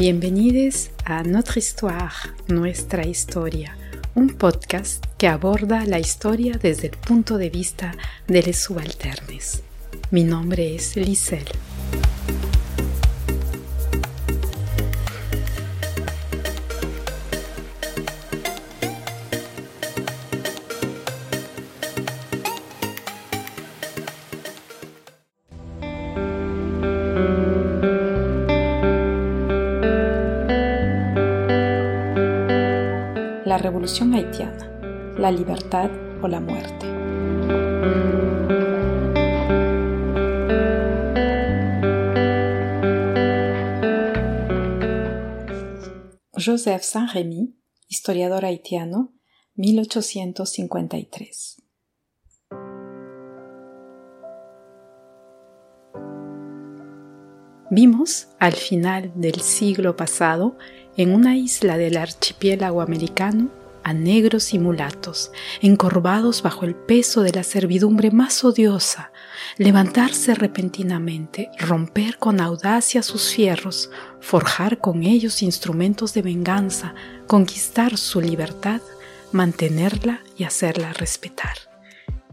Bienvenidos a Notre Histoire, Nuestra Historia, un podcast que aborda la historia desde el punto de vista de los subalternes. Mi nombre es Lisel. Revolución Haitiana, la libertad o la muerte. Joseph Saint-Rémy, historiador haitiano, 1853. Vimos, al final del siglo pasado, en una isla del archipiélago americano, a negros y mulatos, encorvados bajo el peso de la servidumbre más odiosa, levantarse repentinamente, romper con audacia sus fierros, forjar con ellos instrumentos de venganza, conquistar su libertad, mantenerla y hacerla respetar.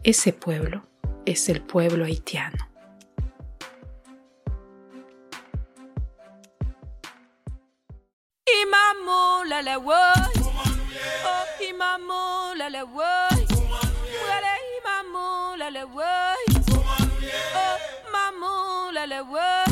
Ese pueblo es el pueblo haitiano. Woy Oh imamo la la woy Wale imamo la la woy Oh maman la la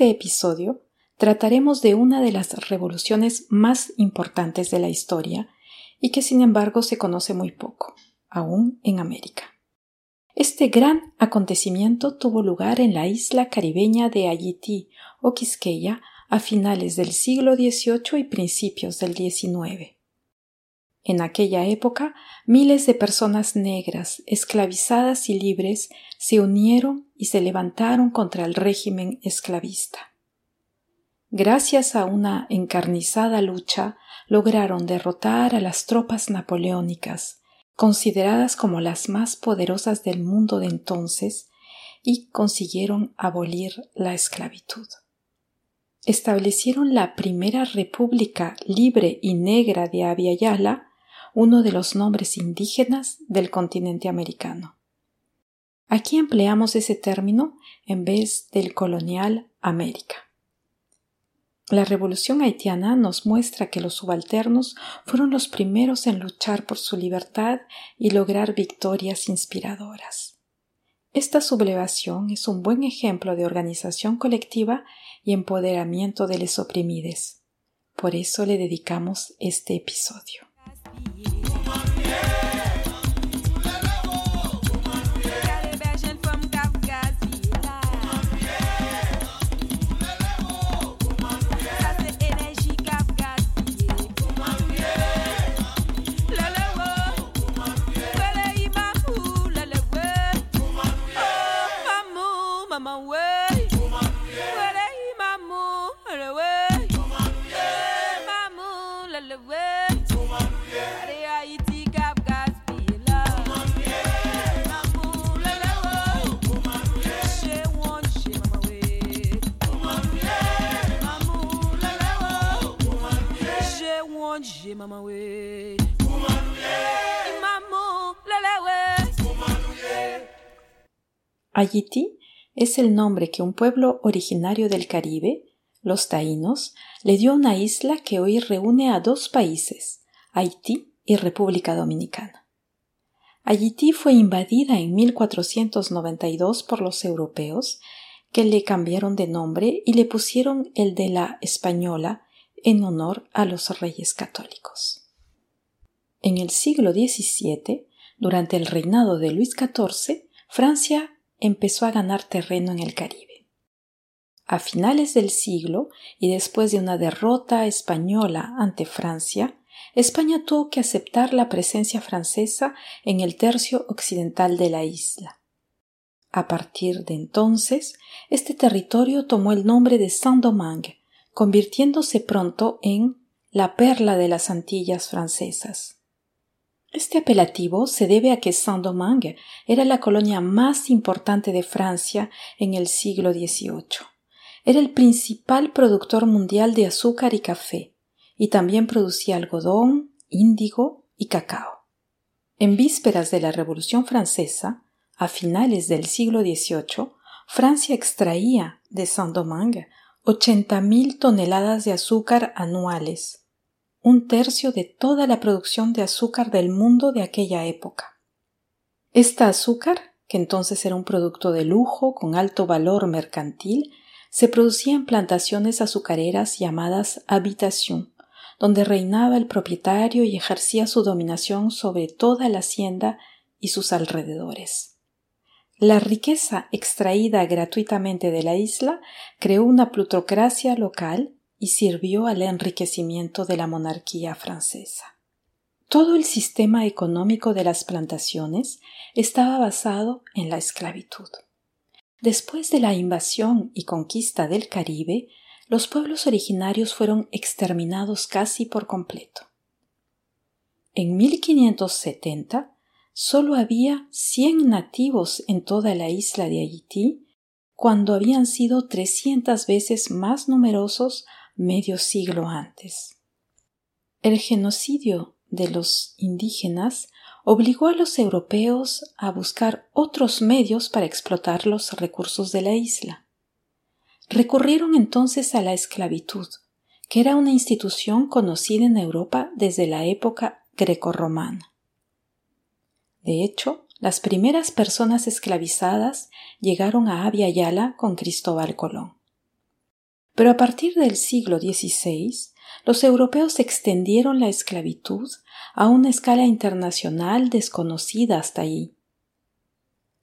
este episodio trataremos de una de las revoluciones más importantes de la historia y que sin embargo se conoce muy poco, aún en América. Este gran acontecimiento tuvo lugar en la isla caribeña de Haití o Quisqueya a finales del siglo XVIII y principios del XIX. En aquella época, miles de personas negras, esclavizadas y libres, se unieron y se levantaron contra el régimen esclavista. Gracias a una encarnizada lucha, lograron derrotar a las tropas napoleónicas, consideradas como las más poderosas del mundo de entonces, y consiguieron abolir la esclavitud. Establecieron la primera república libre y negra de Aviala, uno de los nombres indígenas del continente americano. Aquí empleamos ese término en vez del colonial América. La revolución haitiana nos muestra que los subalternos fueron los primeros en luchar por su libertad y lograr victorias inspiradoras. Esta sublevación es un buen ejemplo de organización colectiva y empoderamiento de los oprimidos. Por eso le dedicamos este episodio. yeah. Haití es el nombre que un pueblo originario del Caribe, los taínos, le dio a una isla que hoy reúne a dos países, Haití y República Dominicana. Haití fue invadida en 1492 por los europeos, que le cambiaron de nombre y le pusieron el de la Española en honor a los reyes católicos. En el siglo XVII, durante el reinado de Luis XIV, Francia empezó a ganar terreno en el Caribe. A finales del siglo y después de una derrota española ante Francia, España tuvo que aceptar la presencia francesa en el tercio occidental de la isla. A partir de entonces, este territorio tomó el nombre de Saint-Domingue, convirtiéndose pronto en la perla de las Antillas francesas. Este apelativo se debe a que Saint-Domingue era la colonia más importante de Francia en el siglo XVIII. Era el principal productor mundial de azúcar y café, y también producía algodón, índigo y cacao. En vísperas de la Revolución Francesa, a finales del siglo XVIII, Francia extraía de Saint-Domingue 80.000 toneladas de azúcar anuales, un tercio de toda la producción de azúcar del mundo de aquella época. Esta azúcar, que entonces era un producto de lujo con alto valor mercantil, se producía en plantaciones azucareras llamadas habitación, donde reinaba el propietario y ejercía su dominación sobre toda la hacienda y sus alrededores. La riqueza extraída gratuitamente de la isla creó una plutocracia local y sirvió al enriquecimiento de la monarquía francesa. Todo el sistema económico de las plantaciones estaba basado en la esclavitud. Después de la invasión y conquista del Caribe, los pueblos originarios fueron exterminados casi por completo. En 1570 solo había 100 nativos en toda la isla de Haití, cuando habían sido 300 veces más numerosos medio siglo antes. El genocidio de los indígenas obligó a los europeos a buscar otros medios para explotar los recursos de la isla. Recurrieron entonces a la esclavitud, que era una institución conocida en Europa desde la época grecorromana. De hecho, las primeras personas esclavizadas llegaron a Abya con Cristóbal Colón. Pero a partir del siglo XVI, los europeos extendieron la esclavitud a una escala internacional desconocida hasta allí.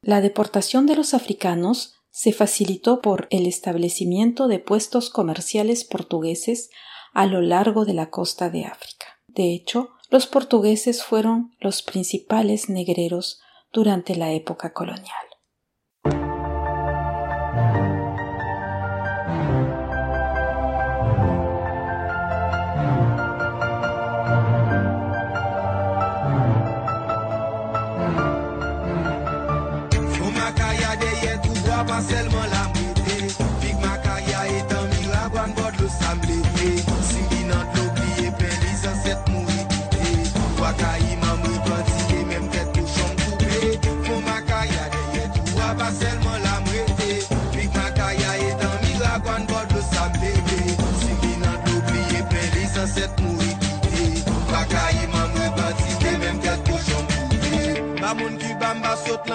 La deportación de los africanos se facilitó por el establecimiento de puestos comerciales portugueses a lo largo de la costa de África. De hecho, los portugueses fueron los principales negreros durante la época colonial.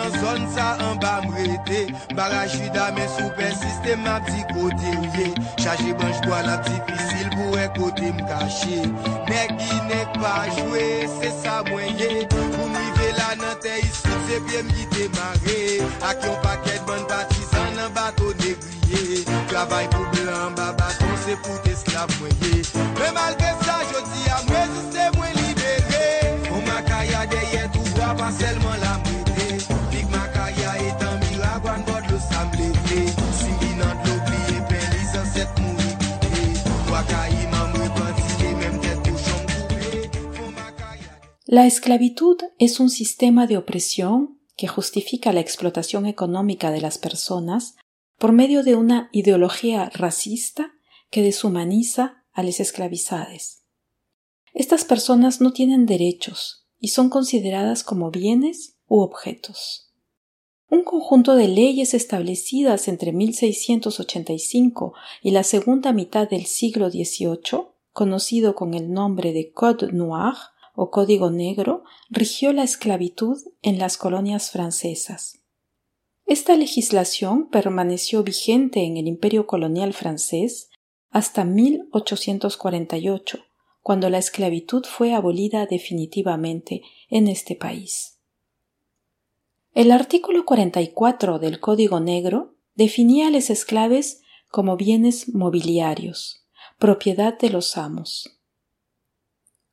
nan zon sa an ba mrete Barajida men souper sistem ap di kote ouye Chaje banj kwa la ap difisil pou e kote m kache Nek ginek pa jwe, se sa mwenye. Pou mrive la nan te isi, se pye m mgi demare Ak yon paket ban patisan nan bato negriye. Travay pou blan ba baton, se pou te slav mwenye. Me malke sa La esclavitud es un sistema de opresión que justifica la explotación económica de las personas por medio de una ideología racista que deshumaniza a las esclavizadas. Estas personas no tienen derechos y son consideradas como bienes u objetos. Un conjunto de leyes establecidas entre 1685 y la segunda mitad del siglo XVIII, conocido con el nombre de Code Noir, o Código Negro rigió la esclavitud en las colonias francesas. Esta legislación permaneció vigente en el imperio colonial francés hasta 1848, cuando la esclavitud fue abolida definitivamente en este país. El artículo 44 del Código Negro definía a los esclaves como bienes mobiliarios, propiedad de los amos.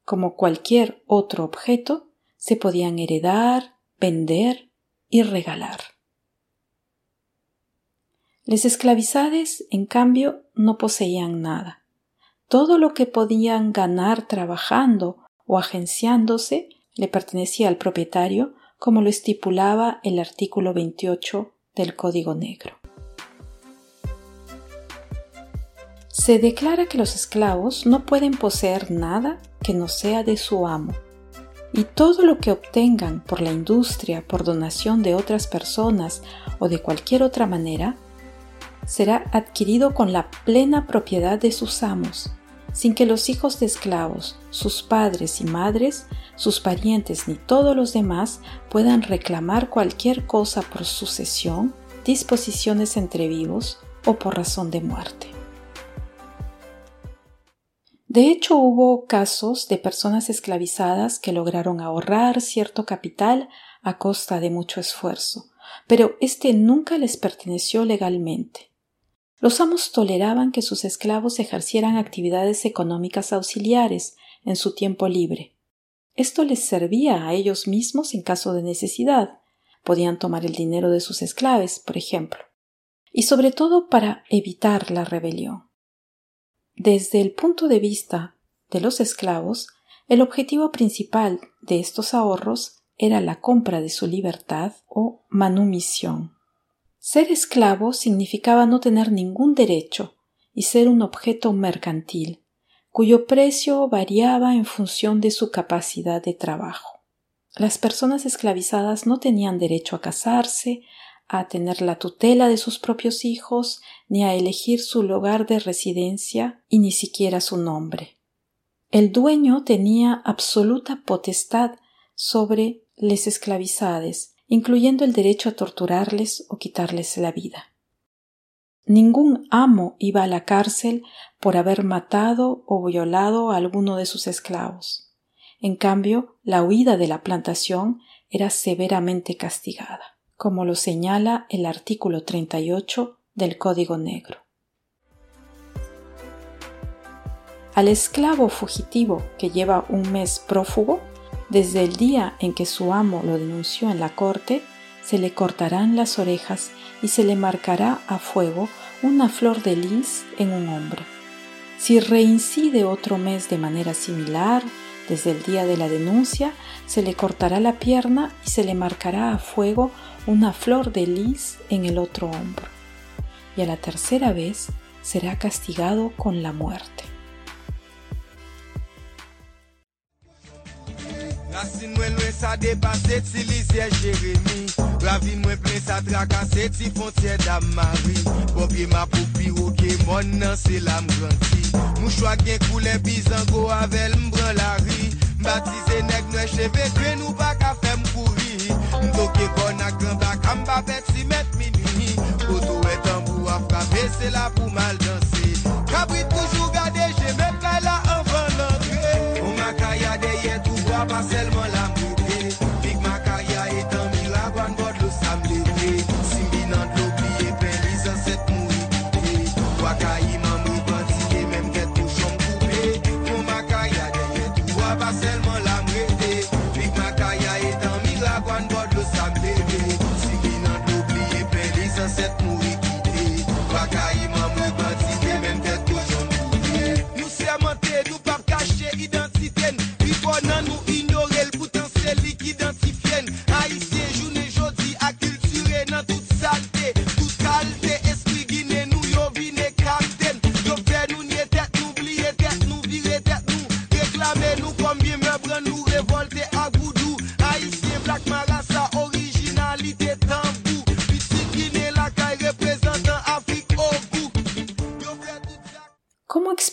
Como cualquier otro objeto, se podían heredar, vender y regalar. Les esclavizades, en cambio, no poseían nada. Todo lo que podían ganar trabajando o agenciándose le pertenecía al propietario, como lo estipulaba el artículo 28 del Código Negro. Se declara que los esclavos no pueden poseer nada que no sea de su amo, y todo lo que obtengan por la industria, por donación de otras personas o de cualquier otra manera, será adquirido con la plena propiedad de sus amos, sin que los hijos de esclavos, sus padres y madres, sus parientes ni todos los demás puedan reclamar cualquier cosa por sucesión, disposiciones entre vivos o por razón de muerte. De hecho, hubo casos de personas esclavizadas que lograron ahorrar cierto capital a costa de mucho esfuerzo, pero este nunca les perteneció legalmente. Los amos toleraban que sus esclavos ejercieran actividades económicas auxiliares en su tiempo libre. Esto les servía a ellos mismos en caso de necesidad. Podían tomar el dinero de sus esclaves, por ejemplo, y sobre todo para evitar la rebelión. Desde el punto de vista de los esclavos, el objetivo principal de estos ahorros era la compra de su libertad o manumisión. Ser esclavo significaba no tener ningún derecho y ser un objeto mercantil, cuyo precio variaba en función de su capacidad de trabajo. Las personas esclavizadas no tenían derecho a casarse, a tener la tutela de sus propios hijos, ni a elegir su lugar de residencia y ni siquiera su nombre. El dueño tenía absoluta potestad sobre les esclavizades, incluyendo el derecho a torturarles o quitarles la vida. Ningún amo iba a la cárcel por haber matado o violado a alguno de sus esclavos. En cambio, la huida de la plantación era severamente castigada como lo señala el artículo 38 del Código Negro. Al esclavo fugitivo que lleva un mes prófugo, desde el día en que su amo lo denunció en la corte, se le cortarán las orejas y se le marcará a fuego una flor de lis en un hombro. Si reincide otro mes de manera similar, desde el día de la denuncia, se le cortará la pierna y se le marcará a fuego una flor de lis en el otro hombro, y a la tercera vez será castigado con la muerte. Rasin mwen lwen sa depase ti lisye Jeremy Ravin mwen plen sa trakase ti fontye dam mari Popye ma pou piro ke mon nan se la mgranti. Mou chwa gen koule bizango avel mbran la ri Mbatize nek nwe cheve kwe nou pa ka fem kouri Mdoke kon ak ganda kamba pet si met mini Koto etan pou a frape se la pou mal danse. Kabri toujou gade jeme play la anvan lantre. Ou makaya deye tou wap a selman.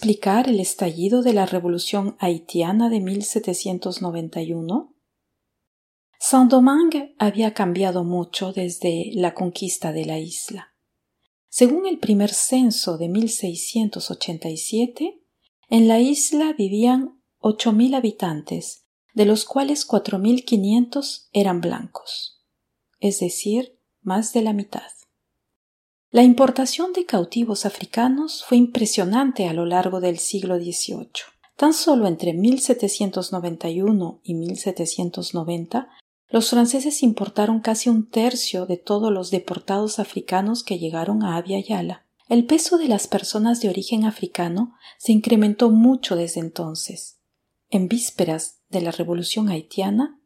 Explicar el estallido de la Revolución haitiana de 1791? Saint-Domingue había cambiado mucho desde la conquista de la isla. Según el primer censo de 1687, en la isla vivían 8.000 habitantes, de los cuales 4.500 eran blancos, es decir, más de la mitad. La importación de cautivos africanos fue impresionante a lo largo del siglo XVIII. Tan solo entre 1791 y 1790 los franceses importaron casi un tercio de todos los deportados africanos que llegaron a Abya. El peso de las personas de origen africano se incrementó mucho desde entonces. En vísperas de la Revolución haitiana,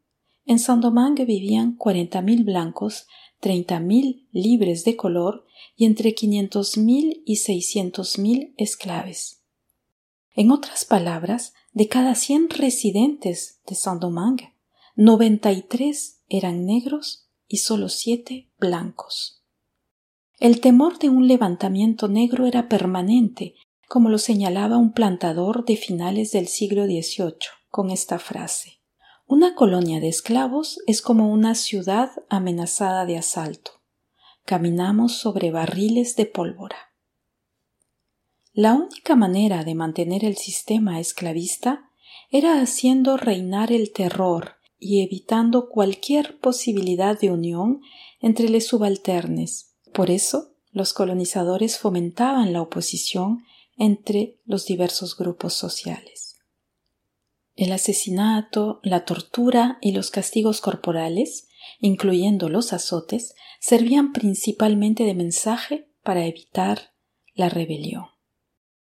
en Saint-Domingue vivían 40.000 blancos, 30.000 libres de color y entre 500.000 y 600.000 esclaves. En otras palabras, de cada 100 residentes de Saint-Domingue, 93 eran negros y solo siete blancos. El temor de un levantamiento negro era permanente, como lo señalaba un plantador de finales del siglo XVIII, con esta frase Una colonia de esclavos es como una ciudad amenazada de asalto. Caminamos sobre barriles de pólvora. La única manera de mantener el sistema esclavista era haciendo reinar el terror y evitando cualquier posibilidad de unión entre los subalternes. Por eso, los colonizadores fomentaban la oposición entre los diversos grupos sociales. El asesinato, la tortura y los castigos corporales, incluyendo los azotes, servían principalmente de mensaje para evitar la rebelión.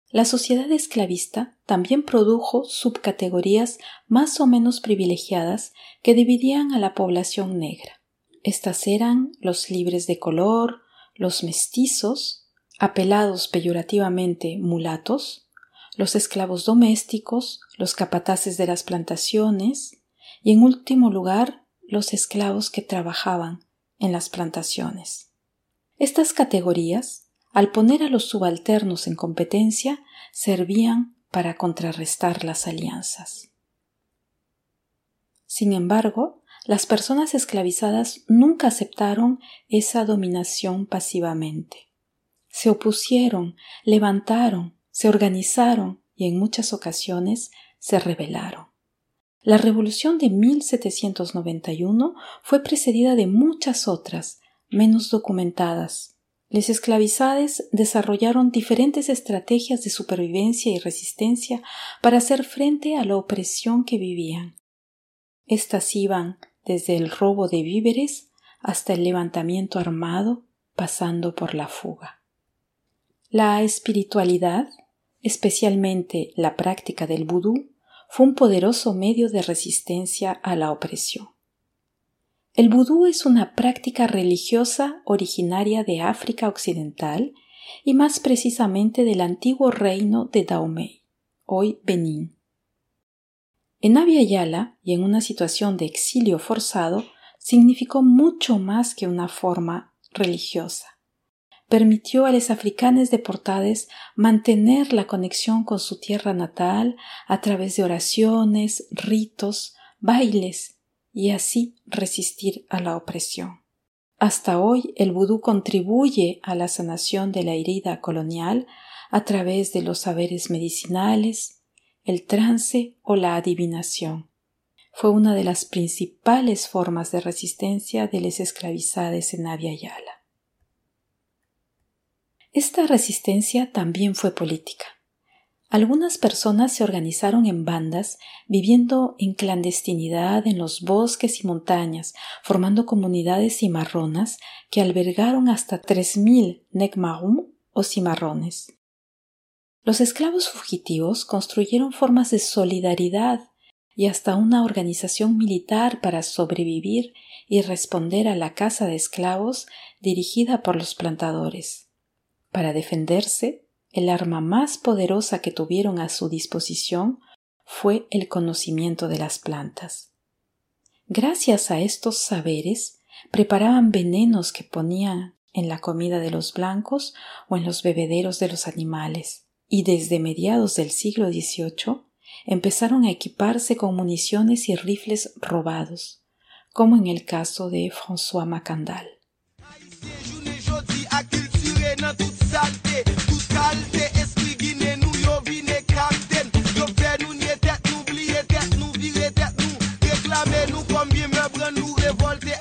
La sociedad esclavista también produjo subcategorías más o menos privilegiadas que dividían a la población negra. Estas eran los libres de color, los mestizos, apelados peyorativamente mulatos, los esclavos domésticos, los capataces de las plantaciones y, en último lugar, los esclavos que trabajaban en las plantaciones. Estas categorías al poner a los subalternos en competencia, servían para contrarrestar las alianzas. Sin embargo, las personas esclavizadas nunca aceptaron esa dominación pasivamente. Se opusieron, levantaron, se organizaron y en muchas ocasiones se rebelaron. La revolución de 1791 fue precedida de muchas otras, menos documentadas, los esclavizades desarrollaron diferentes estrategias de supervivencia y resistencia para hacer frente a la opresión que vivían. Estas iban desde el robo de víveres hasta el levantamiento armado, pasando por la fuga. La espiritualidad, especialmente la práctica del vudú, fue un poderoso medio de resistencia a la opresión. El vudú es una práctica religiosa originaria de África Occidental y más precisamente del antiguo reino de Dahomey, hoy Benín. En Abya y en una situación de exilio forzado significó mucho más que una forma religiosa. Permitió a los africanos deportados mantener la conexión con su tierra natal a través de oraciones, ritos, bailes y así resistir a la opresión. Hasta hoy el vudú contribuye a la sanación de la herida colonial a través de los saberes medicinales, el trance o la adivinación. Fue una de las principales formas de resistencia de los esclavizados en Abya Yala. Esta resistencia también fue política. Algunas personas se organizaron en bandas, viviendo en clandestinidad en los bosques y montañas, formando comunidades cimarronas que albergaron hasta tres mil nekmarum o cimarrones. Los esclavos fugitivos construyeron formas de solidaridad y hasta una organización militar para sobrevivir y responder a la caza de esclavos dirigida por los plantadores. Para defenderse, el arma más poderosa que tuvieron a su disposición fue el conocimiento de las plantas. Gracias a estos saberes, preparaban venenos que ponían en la comida de los blancos o en los bebederos de los animales, y desde mediados del siglo XVIII empezaron a equiparse con municiones y rifles robados, como en el caso de François Macandal. volte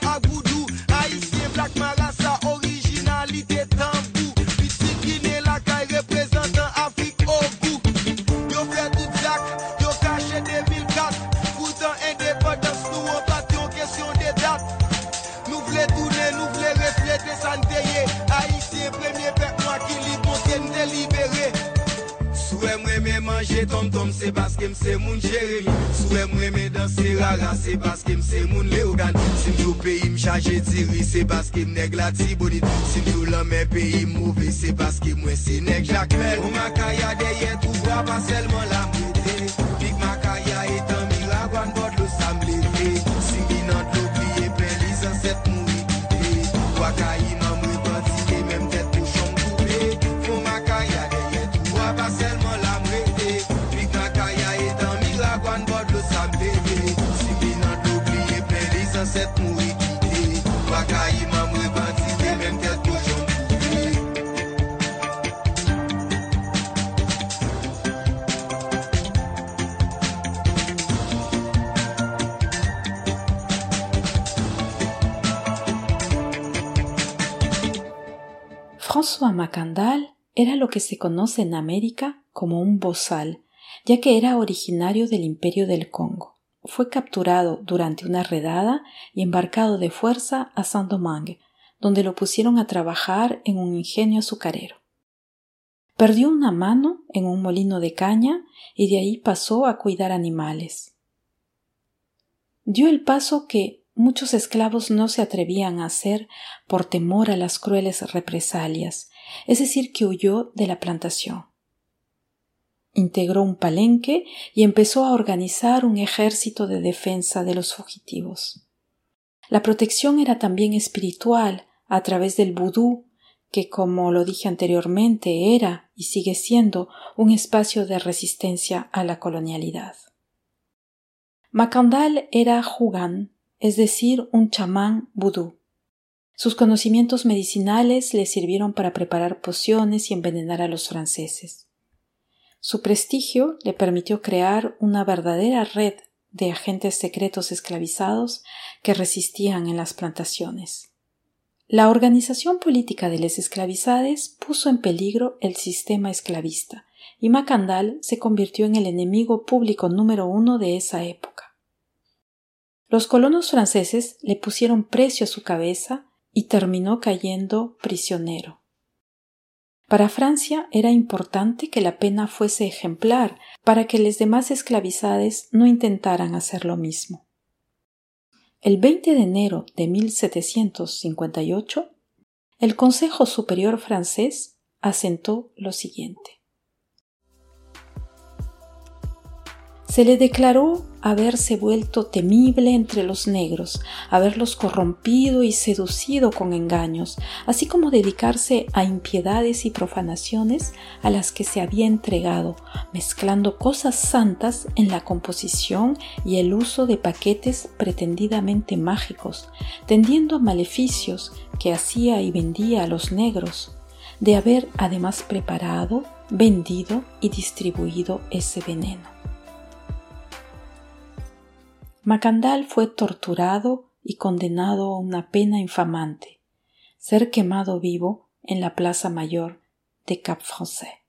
se baske mse moun Jeremie Sou e mwen me danse rara se baske mse moun Leogan Simjou peyi m chaje diri se baske m neg la tibonit Simjou lan men peyi mouve se baske mwen se neg Jacquel Ou maka ya deye tou vwa pa selman la mwete Big Mac François Macandal era lo que se conoce en América como un bozal, ya que era originario del Imperio del Congo. Fue capturado durante una redada y embarcado de fuerza a Saint-Domingue, donde lo pusieron a trabajar en un ingenio azucarero. Perdió una mano en un molino de caña y de ahí pasó a cuidar animales. Dio el paso que muchos esclavos no se atrevían a hacer por temor a las crueles represalias, es decir, que huyó de la plantación. Integró un palenque y empezó a organizar un ejército de defensa de los fugitivos. La protección era también espiritual a través del vudú, que, como lo dije anteriormente, era y sigue siendo un espacio de resistencia a la colonialidad. Macandal era jugán, es decir, un chamán vudú. Sus conocimientos medicinales le sirvieron para preparar pociones y envenenar a los franceses. Su prestigio le permitió crear una verdadera red de agentes secretos esclavizados que resistían en las plantaciones. La organización política de los esclavizades puso en peligro el sistema esclavista, y Macandal se convirtió en el enemigo público número uno de esa época. Los colonos franceses le pusieron precio a su cabeza y terminó cayendo prisionero. Para Francia era importante que la pena fuese ejemplar para que los demás esclavizades no intentaran hacer lo mismo. El 20 de enero de 1758, el Consejo Superior francés asentó lo siguiente. Se le declaró haberse vuelto temible entre los negros, haberlos corrompido y seducido con engaños, así como dedicarse a impiedades y profanaciones a las que se había entregado, mezclando cosas santas en la composición y el uso de paquetes pretendidamente mágicos, tendiendo maleficios que hacía y vendía a los negros, de haber además preparado, vendido y distribuido ese veneno. Macandal fue torturado y condenado a una pena infamante, ser quemado vivo en la plaza mayor de Cap Français.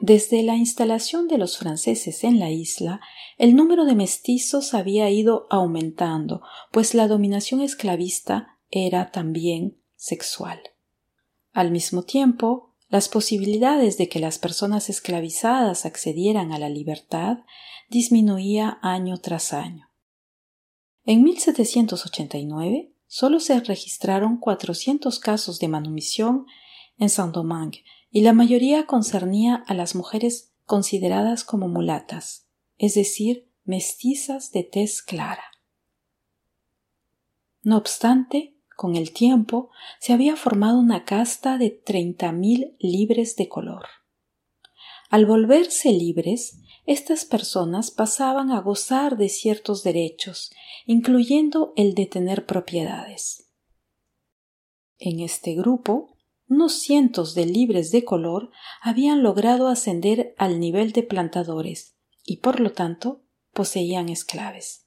Desde la instalación de los franceses en la isla, el número de mestizos había ido aumentando, pues la dominación esclavista era también sexual. Al mismo tiempo, las posibilidades de que las personas esclavizadas accedieran a la libertad disminuía año tras año. En 1789, solo se registraron 400 casos de manumisión en Saint-Domingue y la mayoría concernía a las mujeres consideradas como mulatas, es decir, mestizas de tez clara. No obstante, con el tiempo se había formado una casta de treinta mil libres de color. Al volverse libres, estas personas pasaban a gozar de ciertos derechos, incluyendo el de tener propiedades. En este grupo, unos cientos de libres de color habían logrado ascender al nivel de plantadores y por lo tanto poseían esclaves.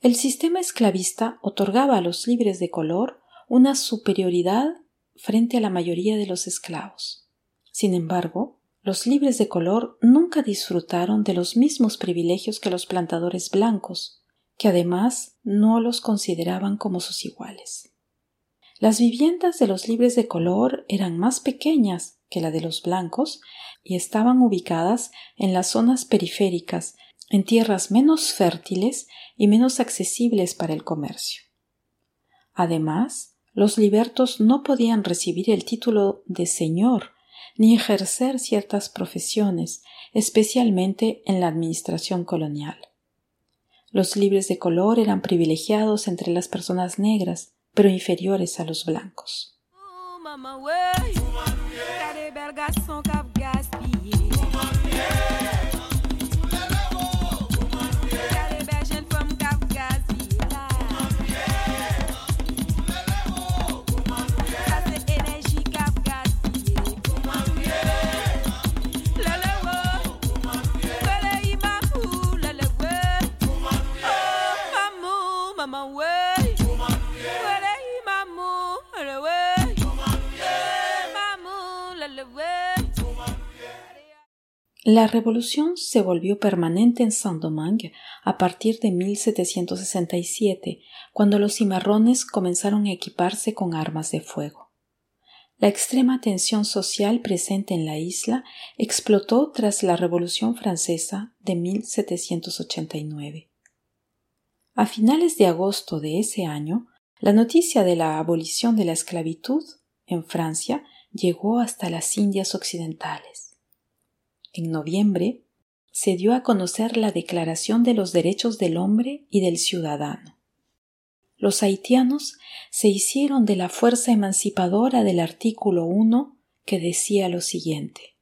El sistema esclavista otorgaba a los libres de color una superioridad frente a la mayoría de los esclavos. Sin embargo, los libres de color nunca disfrutaron de los mismos privilegios que los plantadores blancos, que además no los consideraban como sus iguales. Las viviendas de los libres de color eran más pequeñas que la de los blancos y estaban ubicadas en las zonas periféricas, en tierras menos fértiles y menos accesibles para el comercio. Además, los libertos no podían recibir el título de señor ni ejercer ciertas profesiones, especialmente en la administración colonial. Los libres de color eran privilegiados entre las personas negras, pero inferiores a los blancos. La revolución se volvió permanente en Saint-Domingue a partir de 1767, cuando los cimarrones comenzaron a equiparse con armas de fuego. La extrema tensión social presente en la isla explotó tras la Revolución Francesa de 1789. A finales de agosto de ese año, la noticia de la abolición de la esclavitud en Francia llegó hasta las Indias Occidentales. En noviembre se dio a conocer la Declaración de los Derechos del Hombre y del Ciudadano. Los haitianos se hicieron de la fuerza emancipadora del artículo 1 que decía lo siguiente.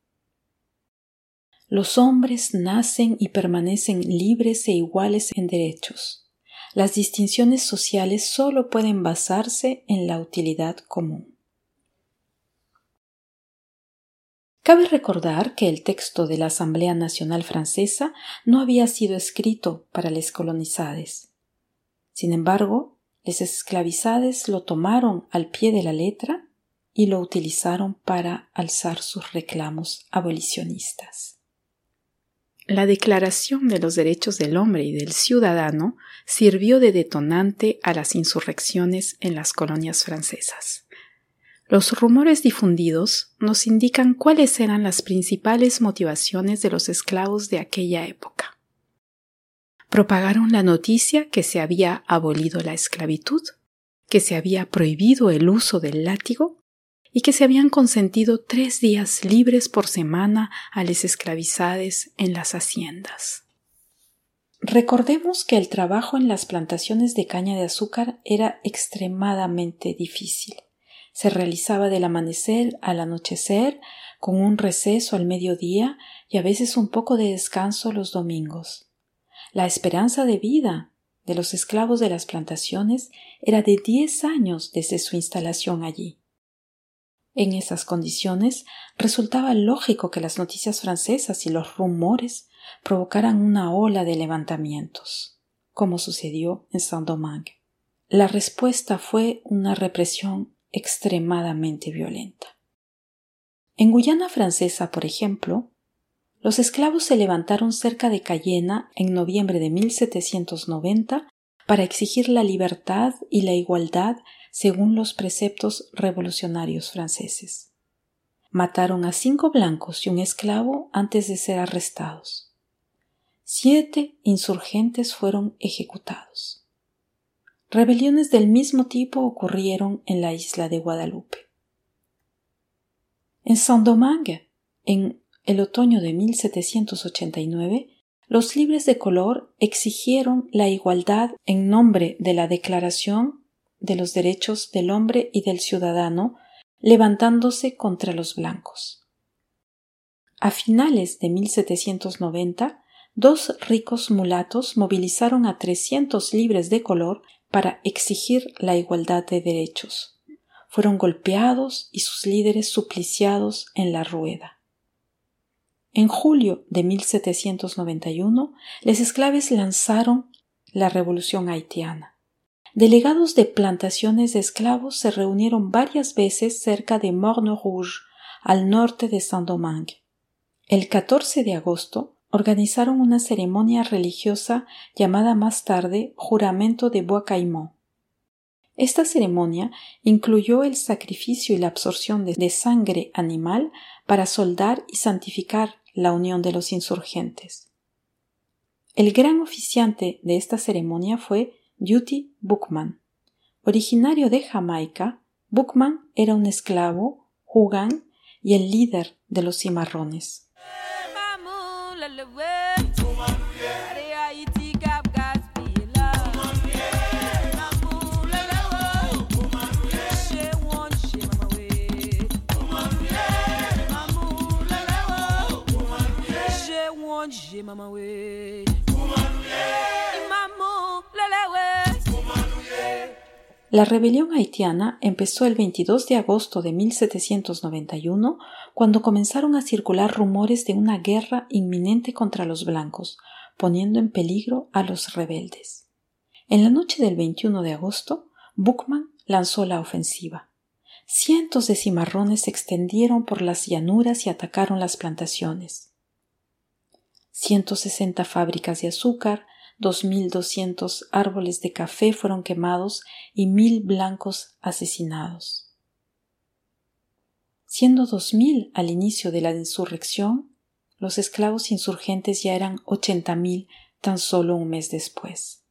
Los hombres nacen y permanecen libres e iguales en derechos. Las distinciones sociales solo pueden basarse en la utilidad común. Cabe recordar que el texto de la Asamblea Nacional Francesa no había sido escrito para les colonizades. Sin embargo, les esclavizades lo tomaron al pie de la letra y lo utilizaron para alzar sus reclamos abolicionistas. La Declaración de los Derechos del Hombre y del Ciudadano sirvió de detonante a las insurrecciones en las colonias francesas. Los rumores difundidos nos indican cuáles eran las principales motivaciones de los esclavos de aquella época. Propagaron la noticia que se había abolido la esclavitud, que se había prohibido el uso del látigo y que se habían consentido tres días libres por semana a las esclavizades en las haciendas. Recordemos que el trabajo en las plantaciones de caña de azúcar era extremadamente difícil se realizaba del amanecer al anochecer, con un receso al mediodía y a veces un poco de descanso los domingos. La esperanza de vida de los esclavos de las plantaciones era de diez años desde su instalación allí. En esas condiciones resultaba lógico que las noticias francesas y los rumores provocaran una ola de levantamientos, como sucedió en Saint-Domingue. La respuesta fue una represión extremadamente violenta. En Guyana Francesa, por ejemplo, Los esclavos se levantaron cerca de Cayena en noviembre de 1790 para exigir la libertad y la igualdad según los preceptos revolucionarios franceses. Mataron a cinco blancos y un esclavo antes de ser arrestados. Siete insurgentes fueron ejecutados. Rebeliones del mismo tipo ocurrieron en la isla de Guadalupe. En Saint-Domingue, en el otoño de 1789, los libres de color exigieron la igualdad en nombre de la Declaración de los Derechos del Hombre y del Ciudadano, levantándose contra los blancos. A finales de 1790, dos ricos mulatos movilizaron a 300 libres de color para exigir la igualdad de derechos. Fueron golpeados y sus líderes supliciados en la rueda. En julio de 1791, los esclaves lanzaron la revolución haitiana. Delegados de plantaciones de esclavos se reunieron varias veces cerca de Morne Rouge, al norte de Saint-Domingue. El 14 de agosto organizaron una ceremonia religiosa llamada más tarde Juramento de Bois Caimont. Esta ceremonia incluyó el sacrificio y la absorción de sangre animal para soldar y santificar la unión de los insurgentes. El gran oficiante de esta ceremonia fue Duty Bookman. Originario de Jamaica, Bookman era un esclavo, jugán y el líder de los cimarrones. La rebelión haitiana empezó el 22 de agosto de 1791, cuando comenzaron a circular rumores de una guerra inminente contra los blancos, poniendo en peligro a los rebeldes. En la noche del 21 de agosto, Buckman lanzó la ofensiva. Cientos de cimarrones se extendieron por las llanuras y atacaron las plantaciones. 160 fábricas de azúcar, 2.200 árboles de café fueron quemados y mil blancos asesinados. Siendo 2.000 al inicio de la insurrección, los esclavos insurgentes ya eran 80.000 tan solo un mes después.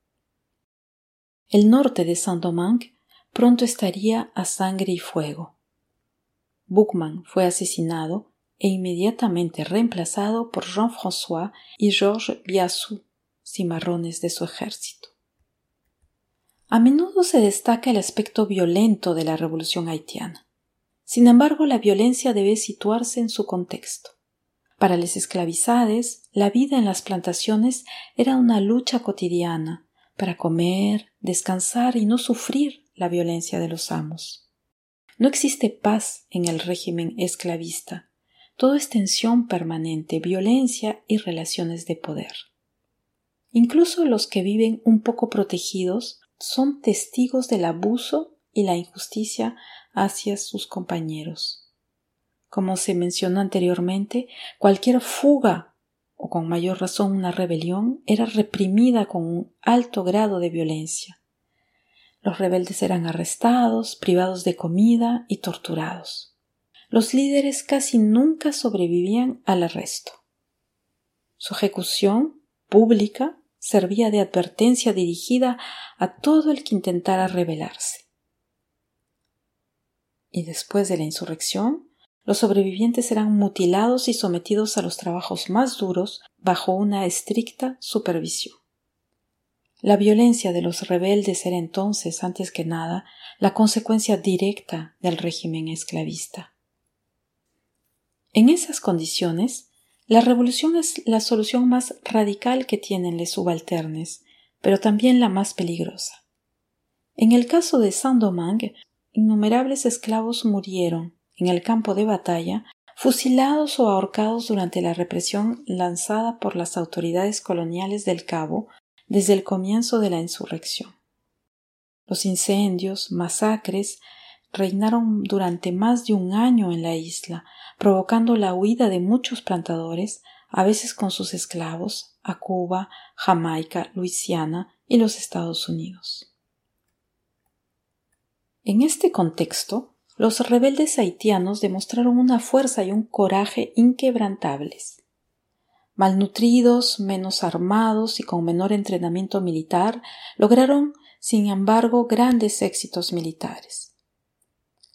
El norte de Saint-Domingue pronto estaría a sangre y fuego. Buchmann fue asesinado e inmediatamente reemplazado por Jean-François y Georges Biassou, cimarrones de su ejército. A menudo se destaca el aspecto violento de la revolución haitiana. Sin embargo, la violencia debe situarse en su contexto. Para los esclavizades, la vida en las plantaciones era una lucha cotidiana para comer, descansar y no sufrir la violencia de los amos. No existe paz en el régimen esclavista. Todo es tensión permanente, violencia y relaciones de poder. Incluso los que viven un poco protegidos son testigos del abuso y la injusticia hacia sus compañeros. Como se mencionó anteriormente, cualquier fuga o con mayor razón una rebelión era reprimida con un alto grado de violencia. Los rebeldes eran arrestados, privados de comida y torturados. Los líderes casi nunca sobrevivían al arresto. Su ejecución pública servía de advertencia dirigida a todo el que intentara rebelarse. Y después de la insurrección, los sobrevivientes eran mutilados y sometidos a los trabajos más duros bajo una estricta supervisión. La violencia de los rebeldes era entonces, antes que nada, la consecuencia directa del régimen esclavista. En esas condiciones, la revolución es la solución más radical que tienen les subalternes, pero también la más peligrosa. En el caso de Saint-Domingue, innumerables esclavos murieron en el campo de batalla, fusilados o ahorcados durante la represión lanzada por las autoridades coloniales del Cabo desde el comienzo de la insurrección. Los incendios, masacres, reinaron durante más de un año en la isla, provocando la huida de muchos plantadores, a veces con sus esclavos, a Cuba, Jamaica, Luisiana y los Estados Unidos. En este contexto, los rebeldes haitianos demostraron una fuerza y un coraje inquebrantables. Malnutridos, menos armados y con menor entrenamiento militar, lograron, sin embargo, grandes éxitos militares.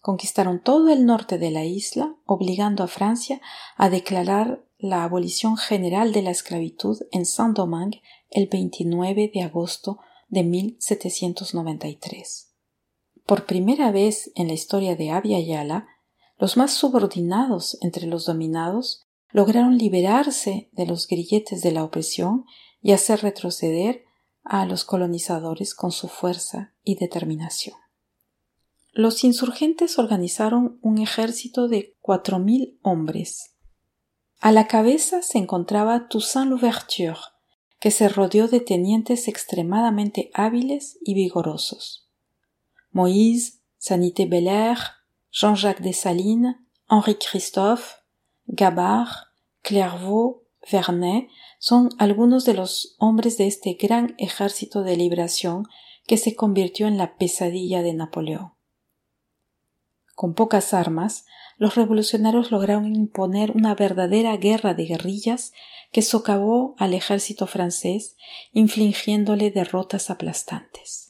Conquistaron todo el norte de la isla, obligando a Francia a declarar la abolición general de la esclavitud en Saint-Domingue el 29 de agosto de 1793. Por primera vez en la historia de Abya Yala, los más subordinados entre los dominados lograron liberarse de los grilletes de la opresión y hacer retroceder a los colonizadores con su fuerza y determinación. Los insurgentes organizaron un ejército de cuatro mil hombres. A la cabeza se encontraba Toussaint Louverture, que se rodeó de tenientes extremadamente hábiles y vigorosos. Moïse, Sanité Belair, Jean-Jacques Dessalines, Henri Christophe, Gabard, Clairvaux, Vernet son algunos de los hombres de este gran ejército de liberación que se convirtió en la pesadilla de Napoleón. Con pocas armas, los revolucionarios lograron imponer una verdadera guerra de guerrillas que socavó al ejército francés, infligiéndole derrotas aplastantes.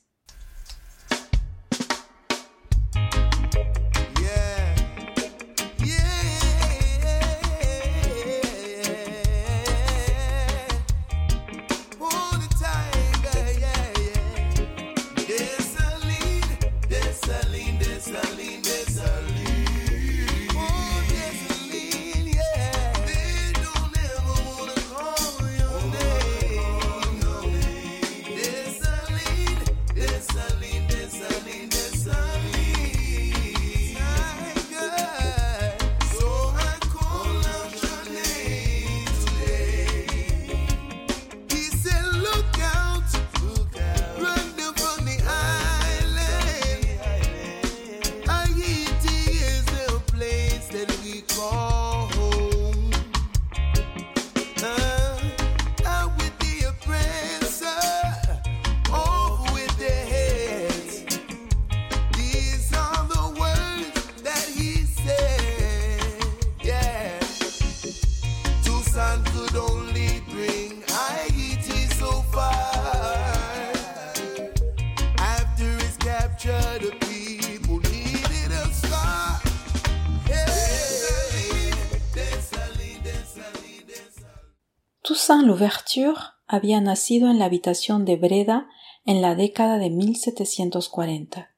Toussaint Louverture había nacido en la habitación de Breda en la década de 1740.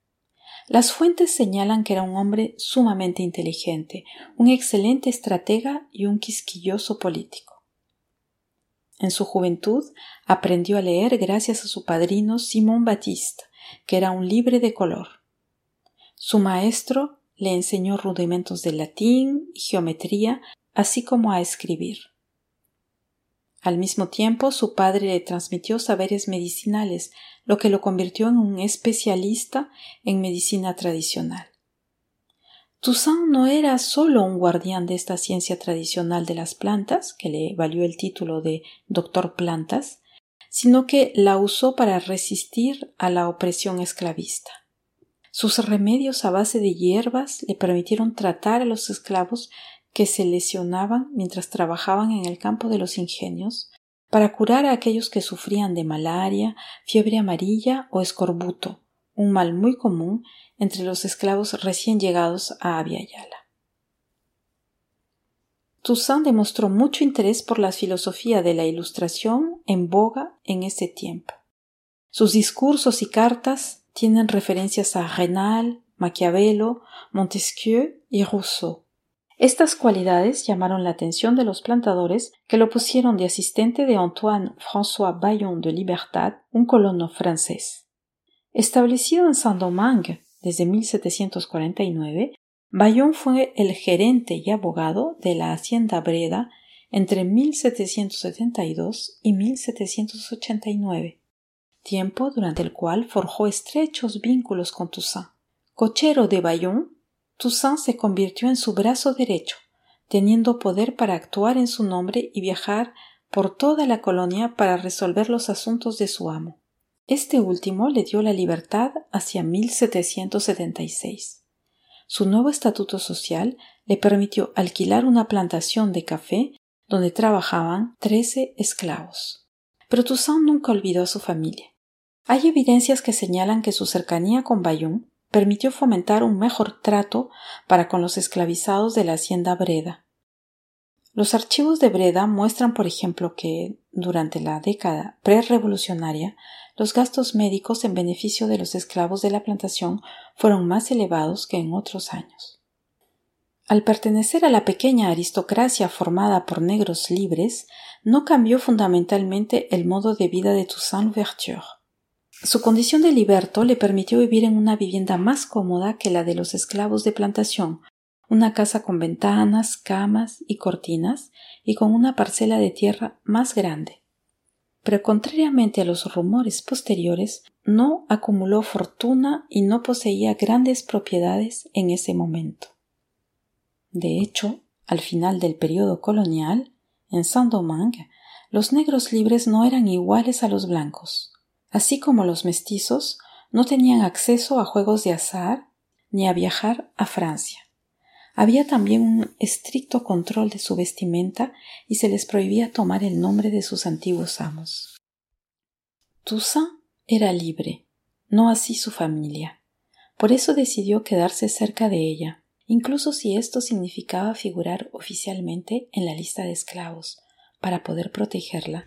Las fuentes señalan que era un hombre sumamente inteligente, un excelente estratega y un quisquilloso político. En su juventud aprendió a leer gracias a su padrino Simón Batiste, que era un libre de color. Su maestro le enseñó rudimentos de latín y geometría, así como a escribir. Al mismo tiempo, su padre le transmitió saberes medicinales, lo que lo convirtió en un especialista en medicina tradicional. Toussaint no era solo un guardián de esta ciencia tradicional de las plantas, que le valió el título de doctor plantas, sino que la usó para resistir a la opresión esclavista. Sus remedios a base de hierbas le permitieron tratar a los esclavos que se lesionaban mientras trabajaban en el campo de los ingenios para curar a aquellos que sufrían de malaria, fiebre amarilla o escorbuto, un mal muy común entre los esclavos recién llegados a Yala. Toussaint demostró mucho interés por la filosofía de la Ilustración en boga en ese tiempo. Sus discursos y cartas tienen referencias a Renal, Maquiavelo, Montesquieu y Rousseau. Estas cualidades llamaron la atención de los plantadores que lo pusieron de asistente de Antoine François Bayon de Libertad, un colono francés. Establecido en Saint-Domingue desde 1749, Bayon fue el gerente y abogado de la hacienda Breda entre 1772 y 1789, tiempo durante el cual forjó estrechos vínculos con Toussaint. Cochero de Bayon, Toussaint se convirtió en su brazo derecho, teniendo poder para actuar en su nombre y viajar por toda la colonia para resolver los asuntos de su amo. Este último le dio la libertad hacia 1776. Su nuevo estatuto social le permitió alquilar una plantación de café donde trabajaban trece esclavos. Pero Toussaint nunca olvidó a su familia. Hay evidencias que señalan que su cercanía con Bayón permitió fomentar un mejor trato para con los esclavizados de la hacienda Breda. Los archivos de Breda muestran, por ejemplo, que durante la década prerevolucionaria los gastos médicos en beneficio de los esclavos de la plantación fueron más elevados que en otros años. Al pertenecer a la pequeña aristocracia formada por negros libres, no cambió fundamentalmente el modo de vida de Toussaint Louverture. Su condición de liberto le permitió vivir en una vivienda más cómoda que la de los esclavos de plantación, una casa con ventanas, camas y cortinas, y con una parcela de tierra más grande. Pero contrariamente a los rumores posteriores, no acumuló fortuna y no poseía grandes propiedades en ese momento. De hecho, al final del periodo colonial, en Saint-Domingue, los negros libres no eran iguales a los blancos. Así como los mestizos, no tenían acceso a juegos de azar ni a viajar a Francia. Había también un estricto control de su vestimenta y se les prohibía tomar el nombre de sus antiguos amos. Toussaint era libre, no así su familia. Por eso decidió quedarse cerca de ella, incluso si esto significaba figurar oficialmente en la lista de esclavos, para poder protegerla.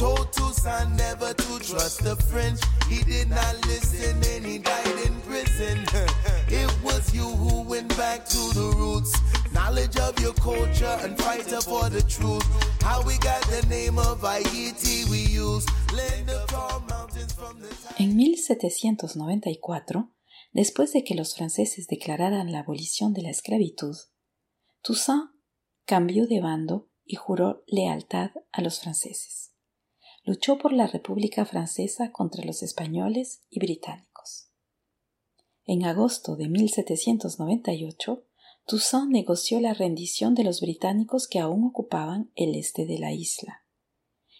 Told Toussaint never to trust the French. He did not listen and he died in prison. It was you who went back to the roots. Knowledge of your culture and fighter for the truth. How we got the name of Haiti we use. The En 1794, después de que los franceses declararan la abolición de la esclavitud, Toussaint cambió de bando y juró lealtad a los franceses. Luchó por la República Francesa contra los españoles y británicos. En agosto de 1798, Toussaint negoció la rendición de los británicos que aún ocupaban el este de la isla.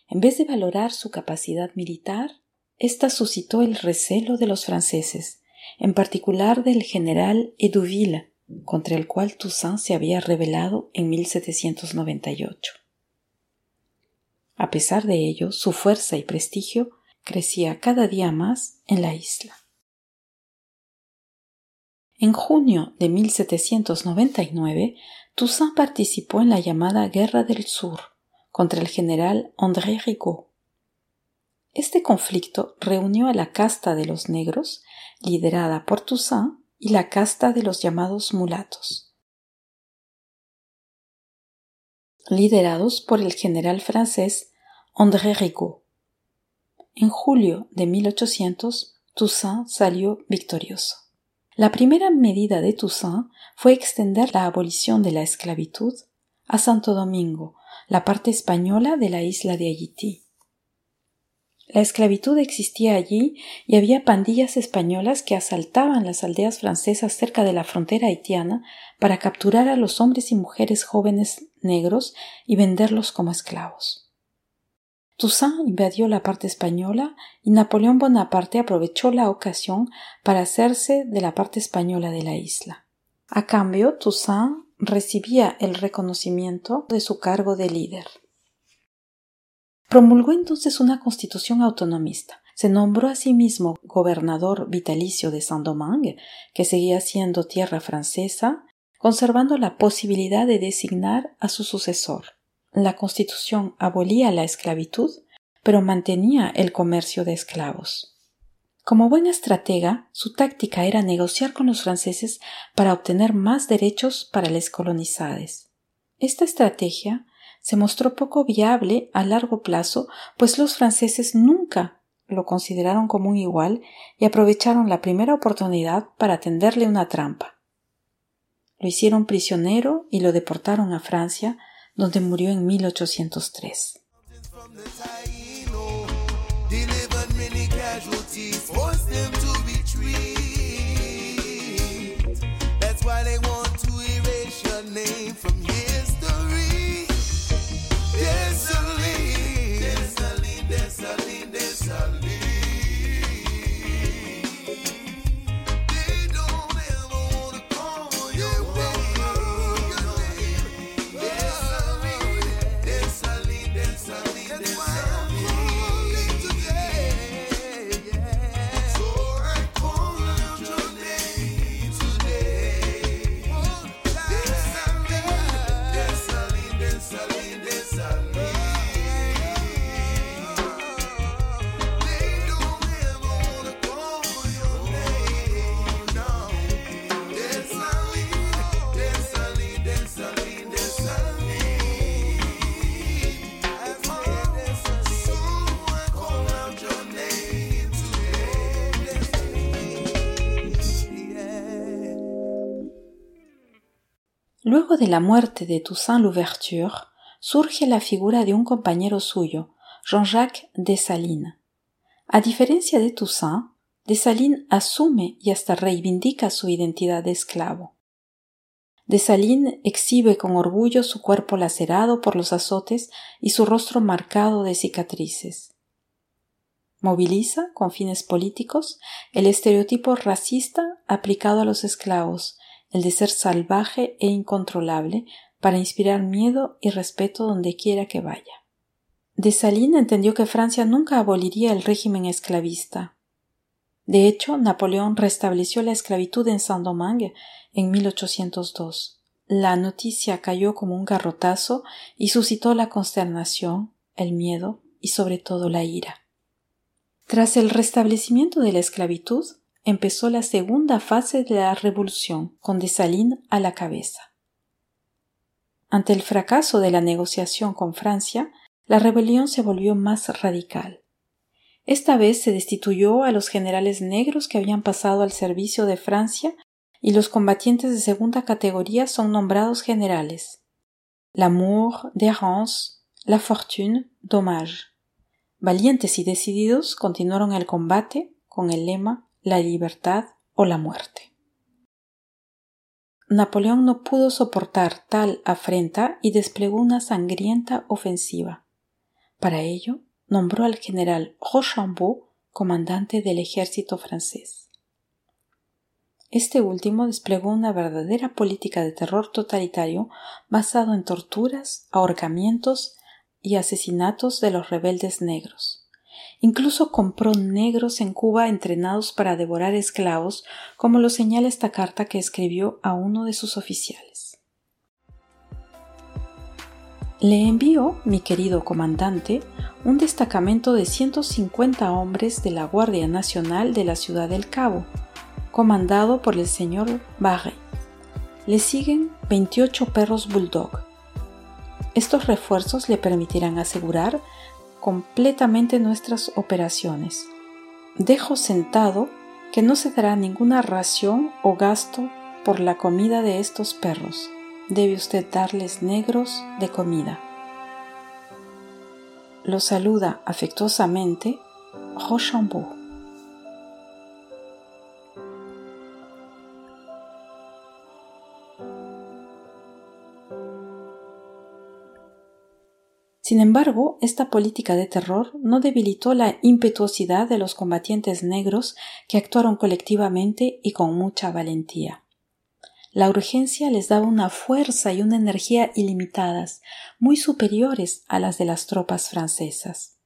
En vez de valorar su capacidad militar, ésta suscitó el recelo de los franceses, en particular del general Edouville, contra el cual Toussaint se había rebelado en 1798. A pesar de ello, su fuerza y prestigio crecía cada día más en la isla. En junio de 1799, Toussaint participó en la llamada Guerra del Sur contra el general André Rigaud. Este conflicto reunió a la casta de los negros, liderada por Toussaint, y la casta de los llamados mulatos, liderados por el general francés André Rigaud. En julio de 1800, Toussaint salió victorioso. La primera medida de Toussaint fue extender la abolición de la esclavitud a Santo Domingo, la parte española de la isla de Haití. La esclavitud existía allí y había pandillas españolas que asaltaban las aldeas francesas cerca de la frontera haitiana para capturar a los hombres y mujeres jóvenes negros y venderlos como esclavos. Toussaint invadió la parte española y Napoleón Bonaparte aprovechó la ocasión para hacerse de la parte española de la isla. A cambio, Toussaint recibía el reconocimiento de su cargo de líder. Promulgó entonces una constitución autonomista. Se nombró a sí mismo gobernador vitalicio de Saint-Domingue, que seguía siendo tierra francesa, conservando la posibilidad de designar a su sucesor. La constitución abolía la esclavitud, pero mantenía el comercio de esclavos. Como buena estratega, su táctica era negociar con los franceses para obtener más derechos para los colonizades. Esta estrategia se mostró poco viable a largo plazo, pues los franceses nunca lo consideraron como un igual y aprovecharon la primera oportunidad para tenderle una trampa. Lo hicieron prisionero y lo deportaron a Francia, donde murió en 1803. Luego de la muerte de Toussaint Louverture, surge la figura de un compañero suyo, Jean-Jacques Dessalines. A diferencia de Toussaint, Dessalines asume y hasta reivindica su identidad de esclavo. Dessalines exhibe con orgullo su cuerpo lacerado por los azotes y su rostro marcado de cicatrices. Moviliza, con fines políticos, el estereotipo racista aplicado a los esclavos, el de ser salvaje e incontrolable para inspirar miedo y respeto donde quiera que vaya. Dessalines entendió que Francia nunca aboliría el régimen esclavista. De hecho, Napoleón restableció la esclavitud en Saint-Domingue en 1802. La noticia cayó como un garrotazo y suscitó la consternación, el miedo y sobre todo la ira. Tras el restablecimiento de la esclavitud, empezó la segunda fase de la revolución, con Dessalines a la cabeza. Ante el fracaso de la negociación con Francia, la rebelión se volvió más radical. Esta vez se destituyó a los generales negros que habían pasado al servicio de Francia y los combatientes de segunda categoría son nombrados generales. L'amour, d'Errance, la fortune, dommage. Valientes y decididos continuaron el combate con el lema la libertad o la muerte. Napoleón no pudo soportar tal afrenta y desplegó una sangrienta ofensiva. Para ello, nombró al general Rochambeau comandante del ejército francés. Este último desplegó una verdadera política de terror totalitario basado en torturas, ahorcamientos y asesinatos de los rebeldes negros. Incluso compró negros en Cuba entrenados para devorar esclavos, como lo señala esta carta que escribió a uno de sus oficiales. Le envío, mi querido comandante, un destacamento de 150 hombres de la Guardia Nacional de la Ciudad del Cabo, comandado por el señor Barre. Le siguen 28 perros bulldog. Estos refuerzos le permitirán asegurar completamente nuestras operaciones. Dejo sentado que no se dará ninguna ración o gasto por la comida de estos perros. Debe usted darles negros de comida. Lo saluda afectuosamente Rochambeau. Sin embargo, esta política de terror no debilitó la impetuosidad de los combatientes negros que actuaron colectivamente y con mucha valentía. La urgencia les daba una fuerza y una energía ilimitadas, muy superiores a las de las tropas francesas.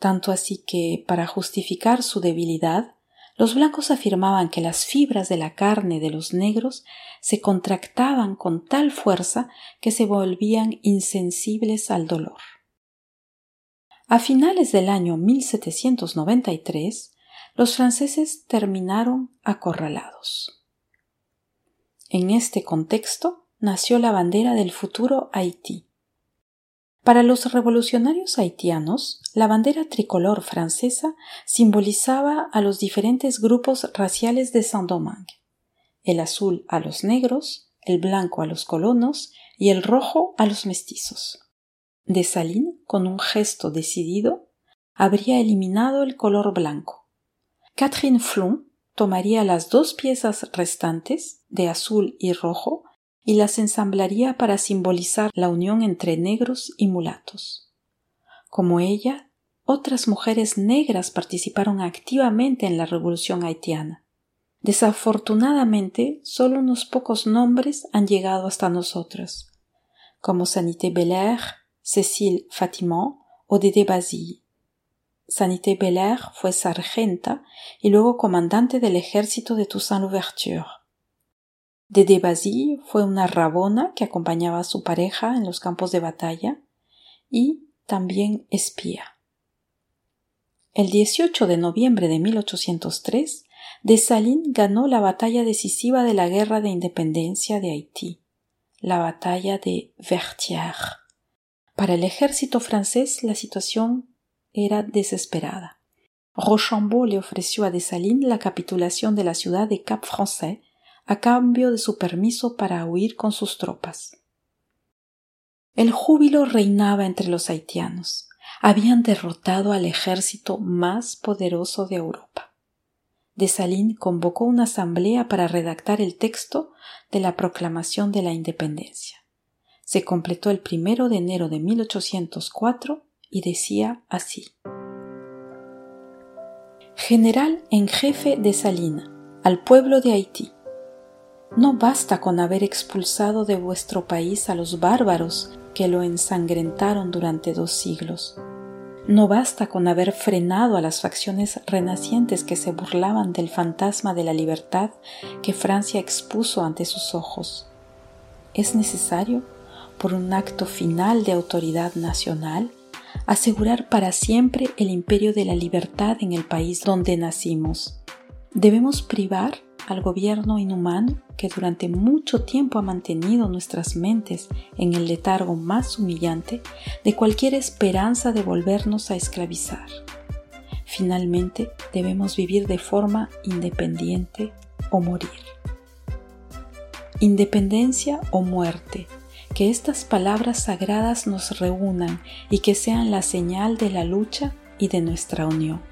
Tanto así que, para justificar su debilidad, los blancos afirmaban que las fibras de la carne de los negros se contractaban con tal fuerza que se volvían insensibles al dolor. A finales del año 1793, los franceses terminaron acorralados. En este contexto, nació la bandera del futuro Haití. Para los revolucionarios haitianos, la bandera tricolor francesa simbolizaba a los diferentes grupos raciales de Saint-Domingue, el azul a los negros, el blanco a los colonos y el rojo a los mestizos. Dessalines, con un gesto decidido, habría eliminado el color blanco. Catherine Flon tomaría las dos piezas restantes, de azul y rojo, y las ensamblaría para simbolizar la unión entre negros y mulatos. Como ella, otras mujeres negras participaron activamente en la revolución haitiana. Desafortunadamente, solo unos pocos nombres han llegado hasta nosotros, como Sanité Belair, Cécile Fatimont o Dédé Basile. Sanité Belair fue sargenta y luego comandante del ejército de Toussaint Louverture. Dédé Basile fue una rabona que acompañaba a su pareja en los campos de batalla y también espía. El 18 de noviembre de 1803, Dessalines ganó la batalla decisiva de la Guerra de Independencia de Haití, la batalla de Vertières. Para el ejército francés la situación era desesperada. Rochambeau le ofreció a Dessalines la capitulación de la ciudad de Cap Français a cambio de su permiso para huir con sus tropas. El júbilo reinaba entre los haitianos. Habían derrotado al ejército más poderoso de Europa. Dessalines convocó una asamblea para redactar el texto de la proclamación de la independencia. Se completó el primero de enero de 1804 y decía así. General en jefe de Salina, al pueblo de Haití. No basta con haber expulsado de vuestro país a los bárbaros que lo ensangrentaron durante dos siglos. No basta con haber frenado a las facciones renacientes que se burlaban del fantasma de la libertad que Francia expuso ante sus ojos. Es necesario, por un acto final de autoridad nacional, asegurar para siempre el imperio de la libertad en el país donde nacimos. Debemos privar al gobierno inhumano que durante mucho tiempo ha mantenido nuestras mentes en el letargo más humillante de cualquier esperanza de volvernos a esclavizar. Finalmente, debemos vivir de forma independiente o morir. Independencia o muerte que estas palabras sagradas nos reúnan y que sean la señal de la lucha y de nuestra unión.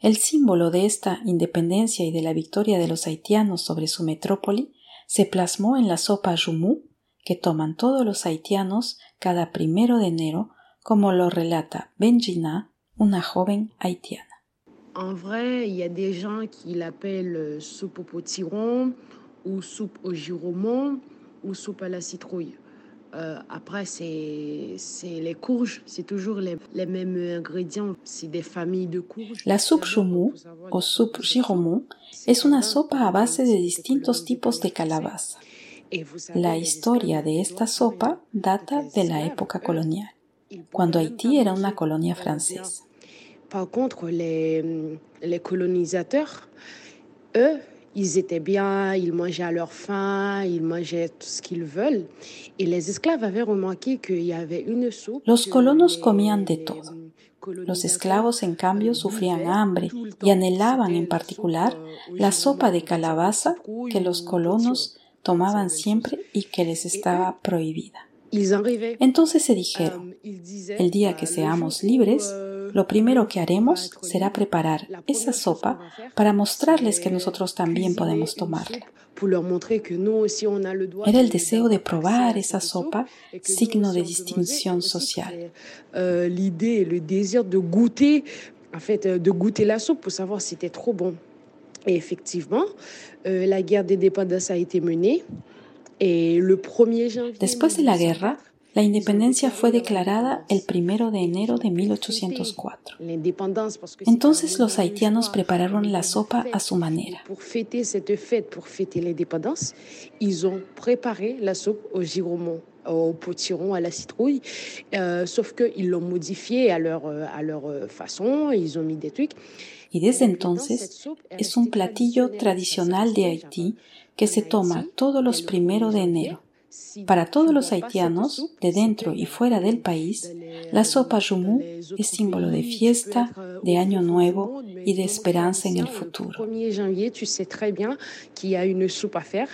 El símbolo de esta independencia y de la victoria de los haitianos sobre su metrópoli se plasmó en la sopa Jumu que toman todos los haitianos cada primero de enero, como lo relata Benjina, una joven haitiana. En vrai, il y a des gens qui l'appellent soupe au potiron, ou soupe au giromont ou soupe à la citrouille. Euh, après, c'est les courges, c'est toujours les, les, mêmes ingrédients, c'est des familles de courges. La soupe choumou o soupe giromont es una sopa a base de distintos tipos de calabaza. La historia de esta sopa data de la época colonial, cuando Haití era una colonia francesa. Par contre, les, les colonisateurs, eux, ils étaient bien, ils mangeaient à leur faim, ils mangeaient tout ce qu'ils veulent. Et les esclaves avaient remarqué qu'il y avait une soupe. Los colonos comían de todo. Los esclavos, en cambio, sufrían hambre y anhelaban en particular la sopa de calabaza que los colonos tomaban siempre y que les estaba prohibida. Entonces se dijeron, el día que seamos libres, lo primero que haremos será preparar esa sopa para mostrarles que nosotros también podemos tomarla. Era el deseo de probar esa sopa, signo de distinción social. L'idée, le désir de goûter, en fait, de goûter la soupe pour savoir si c'était trop bon. Et effectivement, euh, la guerre a été menée. Et le 1er janvier. Después de la guerra, La independencia fue declarada el primero de enero de 1804. Entonces los haitianos prepararon la sopa a su manera. Au potiron, à la citrouille, euh, sauf qu'ils l'ont modifié à leur, euh, à leur euh, façon, ils ont mis des trucs. Y desde entonces es un platillo tradicional de Haití que se toma todos los primeros de enero. Para todos los haitianos, de dentro y fuera del país, la sopa Jumu es símbolo de fiesta, de año nuevo y de esperanza en el futuro. Le 1er janvier, tu sais très bien qu'il y a une soupe à faire.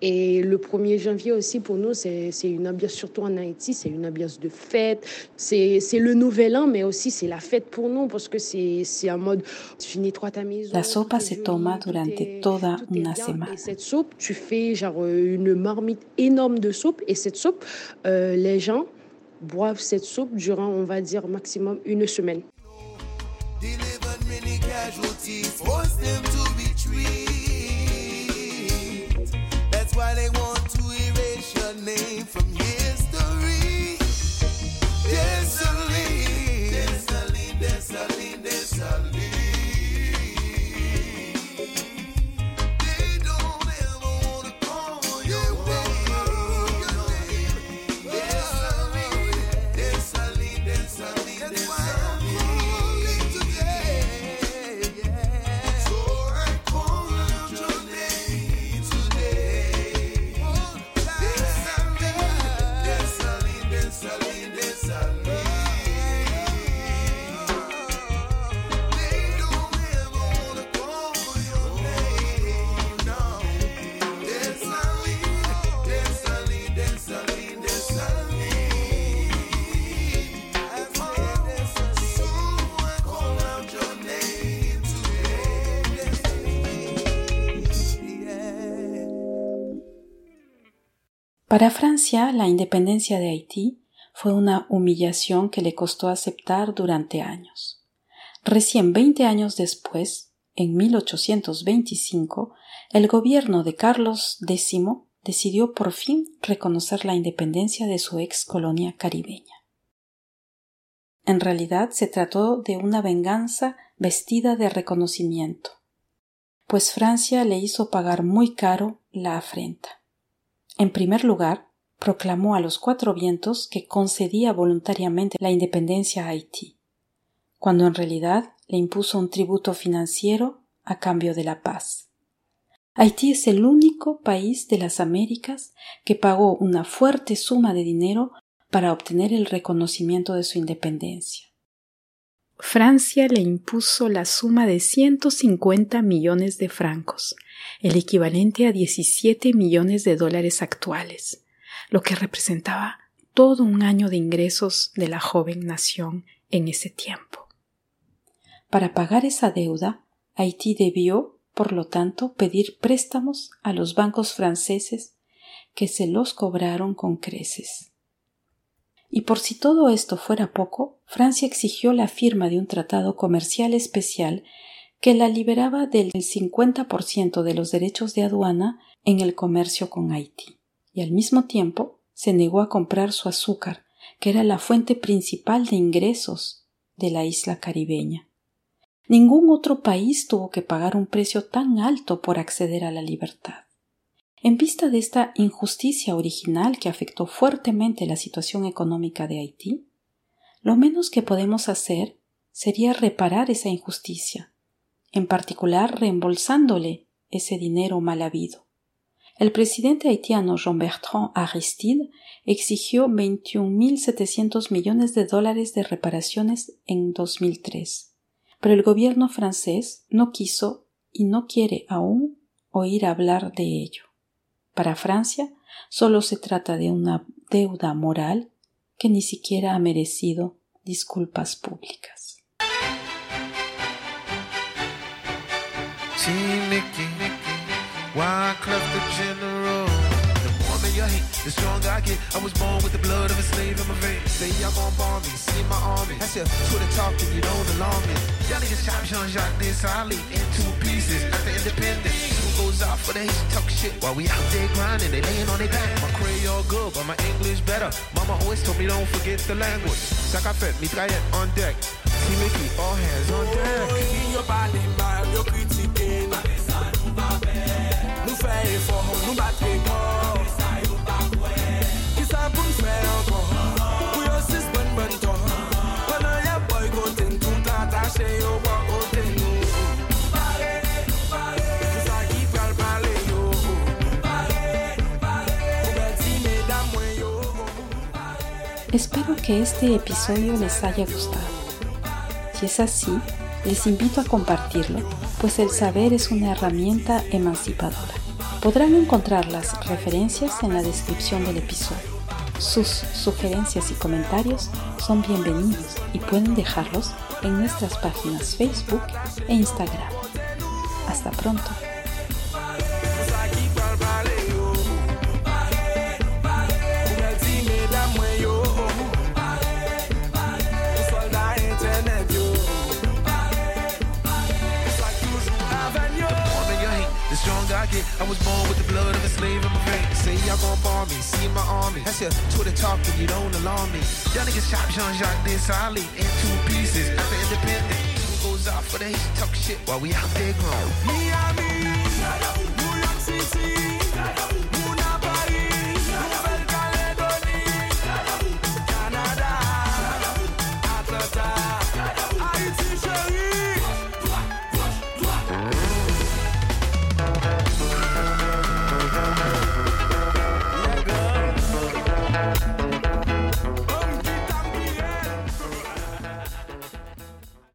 Et le 1er janvier aussi, pour nous, c'est une ambiance, surtout en Haïti, c'est une ambiance de fête. C'est le nouvel an, mais aussi c'est la fête pour nous parce que c'est un mode, tu finis toi ta maison. La sopa se toma durante toda una semana. Et cette soupe, tu fais genre euh, une marmite énorme de soupe. Et cette soupe, euh, les gens boivent cette soupe durant, on va dire, maximum une semaine. Para Francia, la independencia de Haití fue una humillación que le costó aceptar durante años. Recién 20 años después, en 1825, el gobierno de Carlos X decidió por fin reconocer la independencia de su ex colonia caribeña. En realidad se trató de una venganza vestida de reconocimiento, pues Francia le hizo pagar muy caro la afrenta. En primer lugar, proclamó a los cuatro vientos que concedía voluntariamente la independencia a Haití, cuando en realidad le impuso un tributo financiero a cambio de la paz. Haití es el único país de las Américas que pagó una fuerte suma de dinero para obtener el reconocimiento de su independencia. Francia le impuso la suma de 150 millones de francos, el equivalente a 17 millones de dólares actuales, lo que representaba todo un año de ingresos de la joven nación en ese tiempo. Para pagar esa deuda, Haití debió, por lo tanto, pedir préstamos a los bancos franceses que se los cobraron con creces. Y por si todo esto fuera poco, Francia exigió la firma de un tratado comercial especial que la liberaba del 50% de los derechos de aduana en el comercio con Haití, y al mismo tiempo se negó a comprar su azúcar, que era la fuente principal de ingresos de la isla caribeña. Ningún otro país tuvo que pagar un precio tan alto por acceder a la libertad. En vista de esta injusticia original que afectó fuertemente la situación económica de Haití, lo menos que podemos hacer sería reparar esa injusticia, en particular reembolsándole ese dinero mal habido. El presidente haitiano Jean-Bertrand Aristide exigió 21.700 millones de dólares de reparaciones en 2003, pero el gobierno francés no quiso y no quiere aún oír hablar de ello. Para Francia solo se trata de una deuda moral que ni siquiera ha merecido disculpas públicas. Goes out for the hate, talk shit while we out there grinding. They laying on their back. My Creole good, but my English better. Mama always told me don't forget the language. Fait, mitraillette on deck. See Mickey, all hands on deck. Batre Espero que este episodio les haya gustado. Si es así, les invito a compartirlo, pues el saber es una herramienta emancipadora. Podrán encontrar las referencias en la descripción del episodio. Sus sugerencias y comentarios son bienvenidos y pueden dejarlos en nuestras páginas Facebook e Instagram. Hasta pronto. Stronger I was born with the blood of a slave in my veins. Say y'all gon' bar me, see my army. That's your Twitter talking, you don't alarm me. Y'all niggas chop Jean-Jacques Desali in two pieces. After independent, two goes out for the hate, talk shit while we out there grown. Miami, New York City,